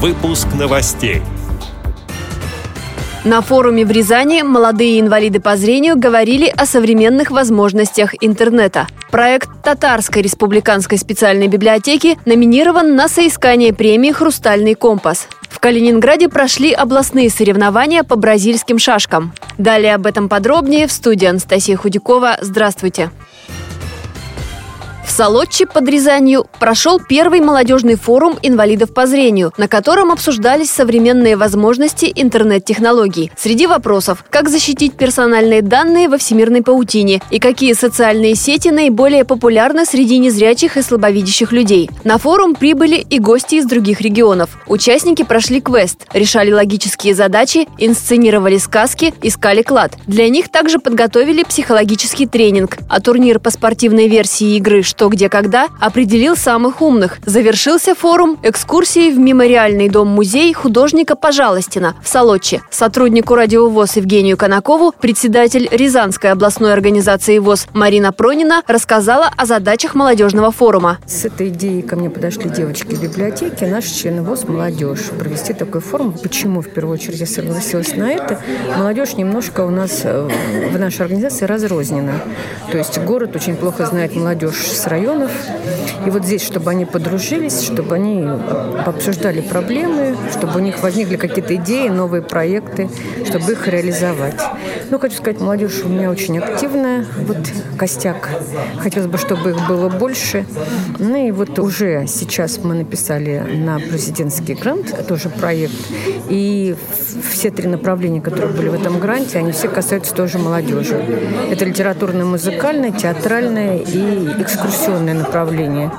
Выпуск новостей. На форуме в Рязани молодые инвалиды по зрению говорили о современных возможностях интернета. Проект Татарской республиканской специальной библиотеки номинирован на соискание премии «Хрустальный компас». В Калининграде прошли областные соревнования по бразильским шашкам. Далее об этом подробнее в студии Анастасия Худякова. Здравствуйте. В Солодче под Рязанью прошел первый молодежный форум инвалидов по зрению, на котором обсуждались современные возможности интернет-технологий. Среди вопросов – как защитить персональные данные во всемирной паутине и какие социальные сети наиболее популярны среди незрячих и слабовидящих людей. На форум прибыли и гости из других регионов. Участники прошли квест, решали логические задачи, инсценировали сказки, искали клад. Для них также подготовили психологический тренинг, а турнир по спортивной версии игры «Что, где, когда» определил самых умных. Завершился форум экскурсией в мемориальный дом-музей художника Пожалостина в Солодче. Сотруднику радиовоз Евгению Конакову председатель Рязанской областной организации ВОЗ Марина Пронина рассказала о задачах молодежного форума. С этой идеей ко мне подошли девочки в библиотеке, наши члены ВОЗ «Молодежь» провести такой форум. Почему, в первую очередь, я согласилась на это? Молодежь немножко у нас э, в нашей организации разрознена. То есть город очень плохо знает молодежь с районов. И вот здесь, чтобы они подружились, чтобы они обсуждали проблемы, чтобы у них возникли какие-то идеи, новые проекты, чтобы их реализовать. Ну, хочу сказать, молодежь у меня очень активная, вот костяк. Хотелось бы, чтобы их было больше. Ну и вот уже сейчас мы написали на президентский грант, тоже проект. И все три направления, которые были в этом гранте, они все касаются тоже молодежи. Это литературно-музыкальное, театральное и экскурсионное направление.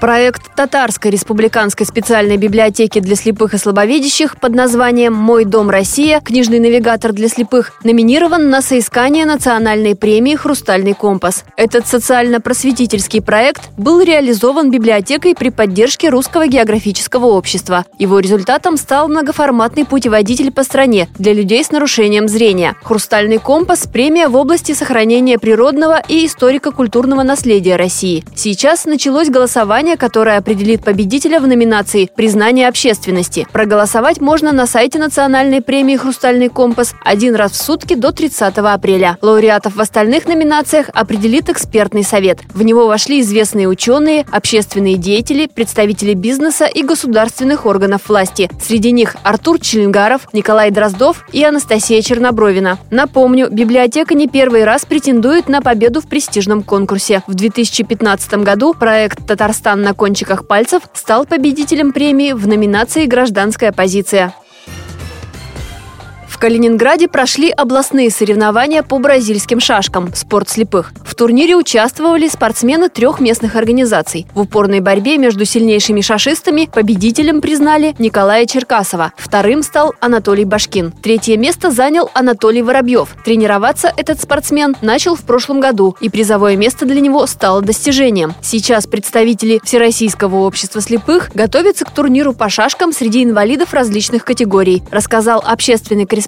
Проект Татарской республиканской специальной библиотеки для слепых и слабовидящих под названием «Мой дом Россия. Книжный навигатор для слепых» номинирован на соискание национальной премии «Хрустальный компас». Этот социально-просветительский проект был реализован библиотекой при поддержке Русского географического общества. Его результатом стал многоформатный путеводитель по стране для людей с нарушением зрения. «Хрустальный компас» – премия в области сохранения природного и историко-культурного наследия России. Сейчас началось голосование голосование, которое определит победителя в номинации «Признание общественности». Проголосовать можно на сайте Национальной премии «Хрустальный компас» один раз в сутки до 30 апреля. Лауреатов в остальных номинациях определит экспертный совет. В него вошли известные ученые, общественные деятели, представители бизнеса и государственных органов власти. Среди них Артур Челенгаров, Николай Дроздов и Анастасия Чернобровина. Напомню, библиотека не первый раз претендует на победу в престижном конкурсе. В 2015 году проект «Татарстан на кончиках пальцев стал победителем премии в номинации «Гражданская позиция». В Калининграде прошли областные соревнования по бразильским шашкам «Спорт слепых». В турнире участвовали спортсмены трех местных организаций. В упорной борьбе между сильнейшими шашистами победителем признали Николая Черкасова. Вторым стал Анатолий Башкин. Третье место занял Анатолий Воробьев. Тренироваться этот спортсмен начал в прошлом году, и призовое место для него стало достижением. Сейчас представители Всероссийского общества слепых готовятся к турниру по шашкам среди инвалидов различных категорий, рассказал общественный корреспондент